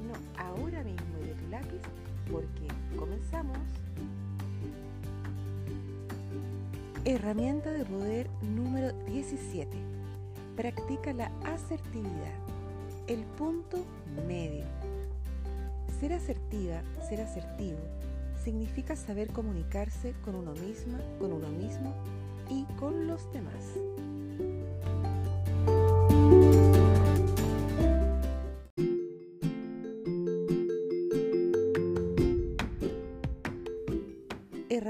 cuaderno ahora mismo y de tu lápiz porque comenzamos. Herramienta de poder número 17. Practica la asertividad. El punto medio. Ser asertiva, ser asertivo, significa saber comunicarse con uno misma, con uno mismo y con los demás.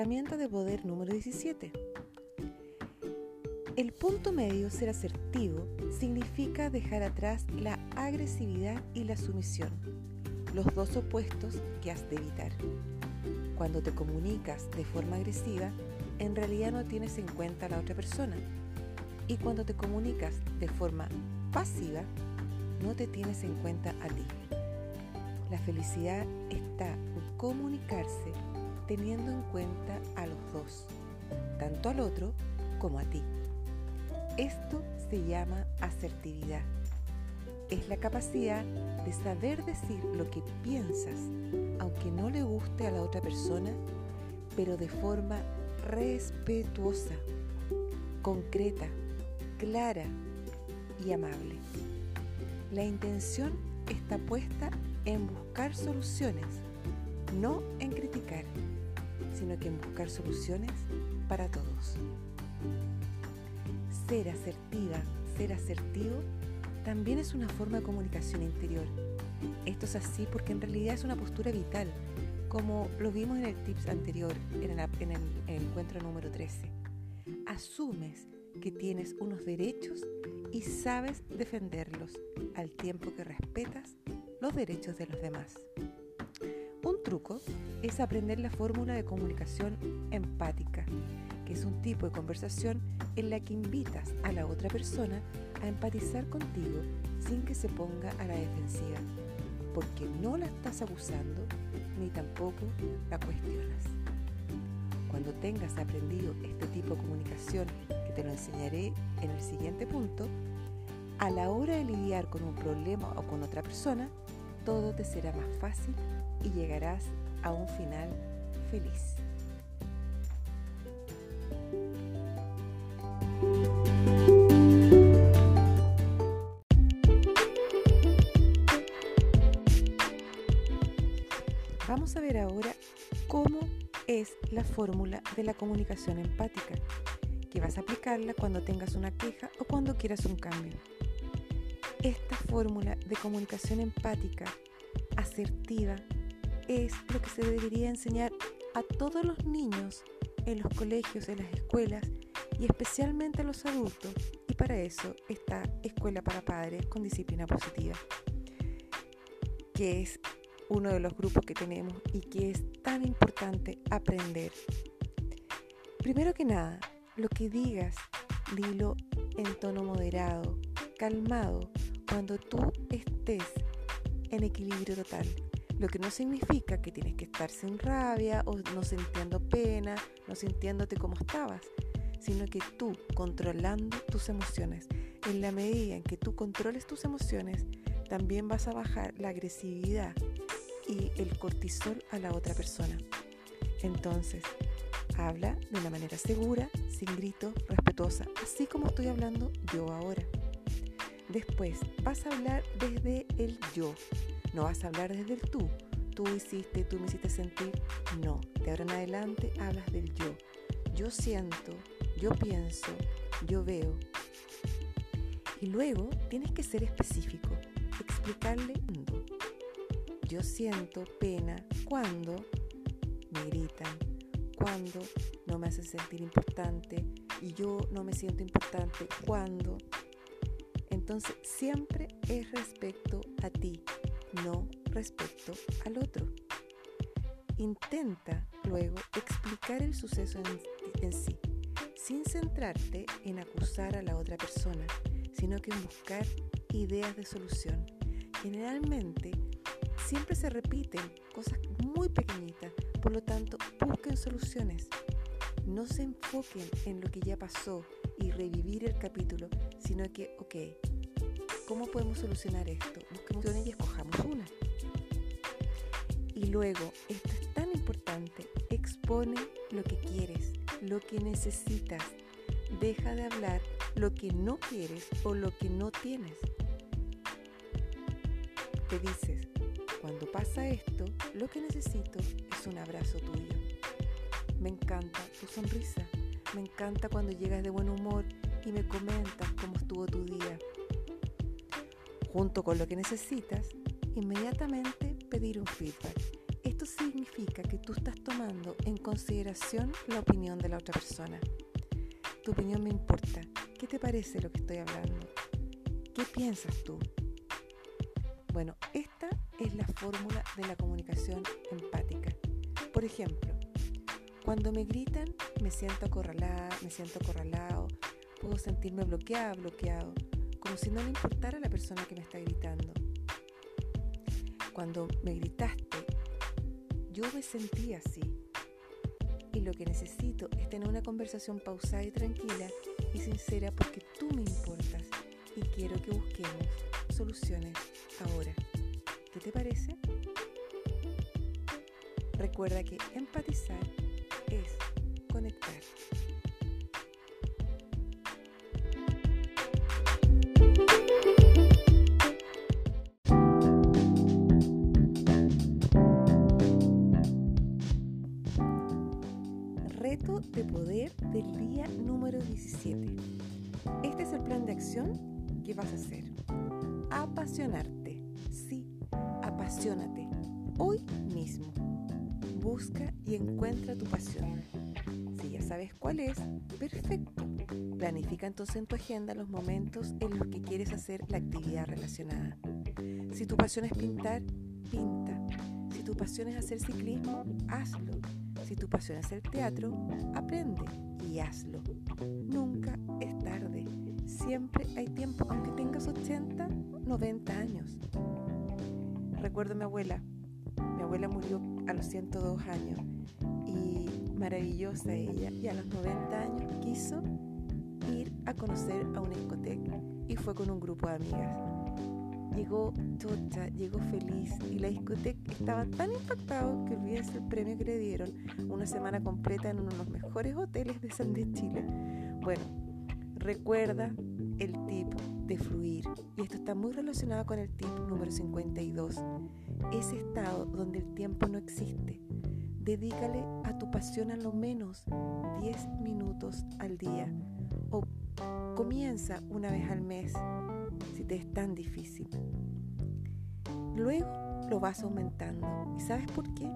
Herramienta de poder número 17. El punto medio, ser asertivo, significa dejar atrás la agresividad y la sumisión, los dos opuestos que has de evitar. Cuando te comunicas de forma agresiva, en realidad no tienes en cuenta a la otra persona. Y cuando te comunicas de forma pasiva, no te tienes en cuenta a ti. La felicidad está en comunicarse teniendo en cuenta a los dos, tanto al otro como a ti. Esto se llama asertividad. Es la capacidad de saber decir lo que piensas, aunque no le guste a la otra persona, pero de forma respetuosa, concreta, clara y amable. La intención está puesta en buscar soluciones, no en criticar, sino que en buscar soluciones para todos. Ser asertiva, ser asertivo, también es una forma de comunicación interior. Esto es así porque en realidad es una postura vital, como lo vimos en el tips anterior, en el, en el, encuentro número 13. Asumes que tienes unos derechos y sabes defenderlos al tiempo que respetas los derechos de los demás. Un truco es aprender la fórmula de comunicación empática, que es un tipo de conversación en la que invitas a la otra persona a empatizar contigo sin que se ponga a la defensiva, porque no la estás abusando ni tampoco la cuestionas. Cuando tengas aprendido este tipo de comunicación, que te lo enseñaré en el siguiente punto, a la hora de lidiar con un problema o con otra persona, todo te será más fácil y llegarás a un final feliz. Vamos a ver ahora cómo es la fórmula de la comunicación empática, que vas a aplicarla cuando tengas una queja o cuando quieras un cambio. Esta fórmula de comunicación empática, asertiva, es lo que se debería enseñar a todos los niños en los colegios, en las escuelas y especialmente a los adultos. Y para eso está Escuela para Padres con Disciplina Positiva, que es uno de los grupos que tenemos y que es tan importante aprender. Primero que nada, lo que digas, dilo en tono moderado, calmado, cuando tú estés en equilibrio total. Lo que no significa que tienes que estar sin rabia o no sintiendo pena, no sintiéndote como estabas, sino que tú controlando tus emociones. En la medida en que tú controles tus emociones, también vas a bajar la agresividad y el cortisol a la otra persona. Entonces, habla de una manera segura, sin grito, respetuosa, así como estoy hablando yo ahora. Después, vas a hablar desde el yo, no vas a hablar desde el tú. Tú hiciste, tú me hiciste sentir. No, de ahora en adelante hablas del yo. Yo siento, yo pienso, yo veo. Y luego tienes que ser específico, explicarle yo siento pena cuando me gritan, cuando no me hacen sentir importante y yo no me siento importante cuando. Entonces siempre es respecto a ti, no respecto al otro. Intenta luego explicar el suceso en, sí, sin centrarte en acusar a la otra persona, sino que en buscar ideas de solución. Generalmente siempre se repiten cosas muy pequeñitas, por lo tanto busquen soluciones. no se enfoquen en lo que ya pasó y revivir el capítulo, sino que, ok, ¿cómo podemos solucionar esto? Busquemos una y escojamos una. Y luego, esto es tan importante, expone lo que quieres, lo que necesitas. Deja de hablar lo que no quieres o lo que no tienes. Te dices, cuando pasa esto, lo que necesito es un abrazo tuyo. Me encanta tu sonrisa. Me encanta cuando llegas de buen humor y me comentas cómo estuvo. Junto con lo que necesitas, inmediatamente pedir un feedback. Esto significa que tú estás tomando en consideración la opinión de la otra persona. Tu opinión me importa. ¿Qué te parece lo que estoy hablando? ¿Qué piensas tú? Bueno, esta es la fórmula de la comunicación empática. Por ejemplo, cuando me gritan, me siento acorralada, me siento acorralado, puedo sentirme bloqueada, bloqueado, como si no le importara la persona que me está gritando. Cuando me gritaste, yo me sentí así. Y lo que necesito es tener una conversación pausada y tranquila y sincera porque tú me importas y quiero que busquemos soluciones ahora. ¿Qué te parece? Recuerda que empatizar es conectar. Apasionarte apasionate hoy mismo. Busca y encuentra tu pasión. Si ya sabes cuál es, perfecto. Planifica entonces en tu agenda los momentos en los que quieres hacer la actividad relacionada. Si tu pasión es pintar, pinta. Si tu pasión es hacer ciclismo, hazlo. Si tu pasión es el teatro, aprende y hazlo. Siempre hay tiempo, aunque tengas 80, 90 años. Recuerdo a mi abuela. Mi abuela murió a los 102 años y maravillosa ella. Y a los 90 años quiso ir a conocer a una discoteca y fue con un grupo de amigas. Llegó chocha, llegó feliz y la discoteca estaba tan impactado que olvídese el premio que le dieron una semana completa en uno de los mejores hoteles de San de Chile. Bueno, recuerda el tip de fluir. Y esto está muy relacionado con el tip número 52. Ese estado donde el tiempo no existe. Dedícale a tu pasión a lo menos 10 minutos al día. O comienza una vez al mes si te es tan difícil. Luego lo vas aumentando. ¿Y sabes por qué?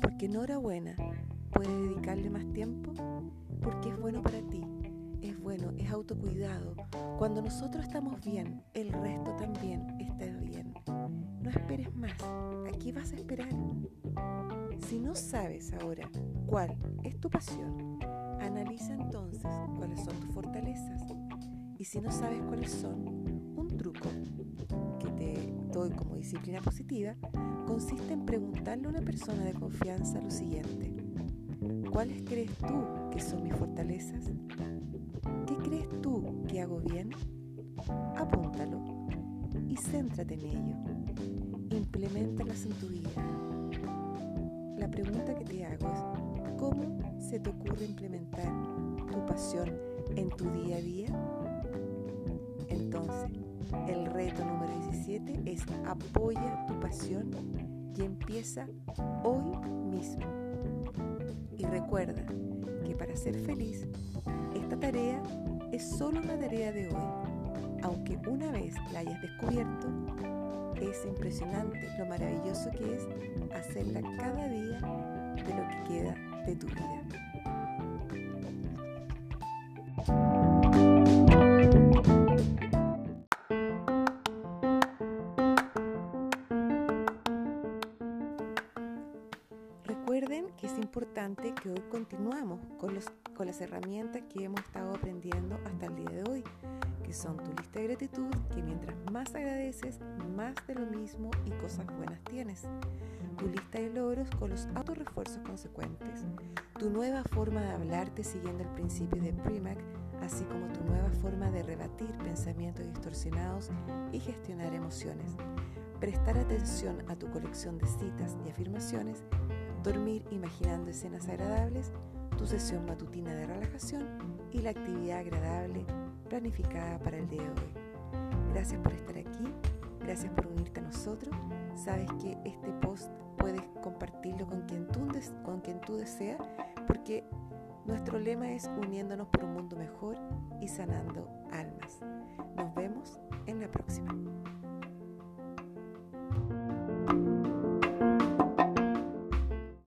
Porque enhorabuena, puedes dedicarle más tiempo porque es bueno para ti es bueno, es autocuidado. Cuando nosotros estamos bien, el resto también está bien. No esperes más, aquí vas a esperar. Si no sabes ahora cuál es tu pasión, analiza entonces cuáles son tus fortalezas. Y si no sabes cuáles son, un truco que te doy como disciplina positiva consiste en preguntarle a una persona de confianza lo siguiente. ¿Cuáles crees tú que son mis fortalezas? Crees tú que hago bien? Apúntalo y céntrate en ello. Implementalas en tu vida. La pregunta que te hago es, ¿cómo se te ocurre implementar tu pasión en tu día a día? Entonces, el reto número 17 es apoya tu pasión y empieza hoy mismo. Y recuerda que para ser feliz, esta tarea es solo una tarea de hoy. Aunque una vez la hayas descubierto, es impresionante lo maravilloso que es hacerla cada día de lo que queda de tu vida. Que es importante que hoy continuamos con, los, con las herramientas que hemos estado aprendiendo hasta el día de hoy, que son tu lista de gratitud, que mientras más agradeces, más de lo mismo y cosas buenas tienes. Tu lista de logros con los autorrefuerzos consecuentes. Tu nueva forma de hablarte siguiendo el principio de Primac, así como tu nueva forma de rebatir pensamientos distorsionados y gestionar emociones. Prestar atención a tu colección de citas y afirmaciones dormir imaginando escenas agradables, tu sesión matutina de relajación y la actividad agradable planificada para el día de hoy. Gracias por estar aquí, gracias por unirte a nosotros. Sabes que este post puedes compartirlo con quien tú, con quien tú deseas porque nuestro lema es uniéndonos por un mundo mejor y sanando almas. Nos vemos en la próxima.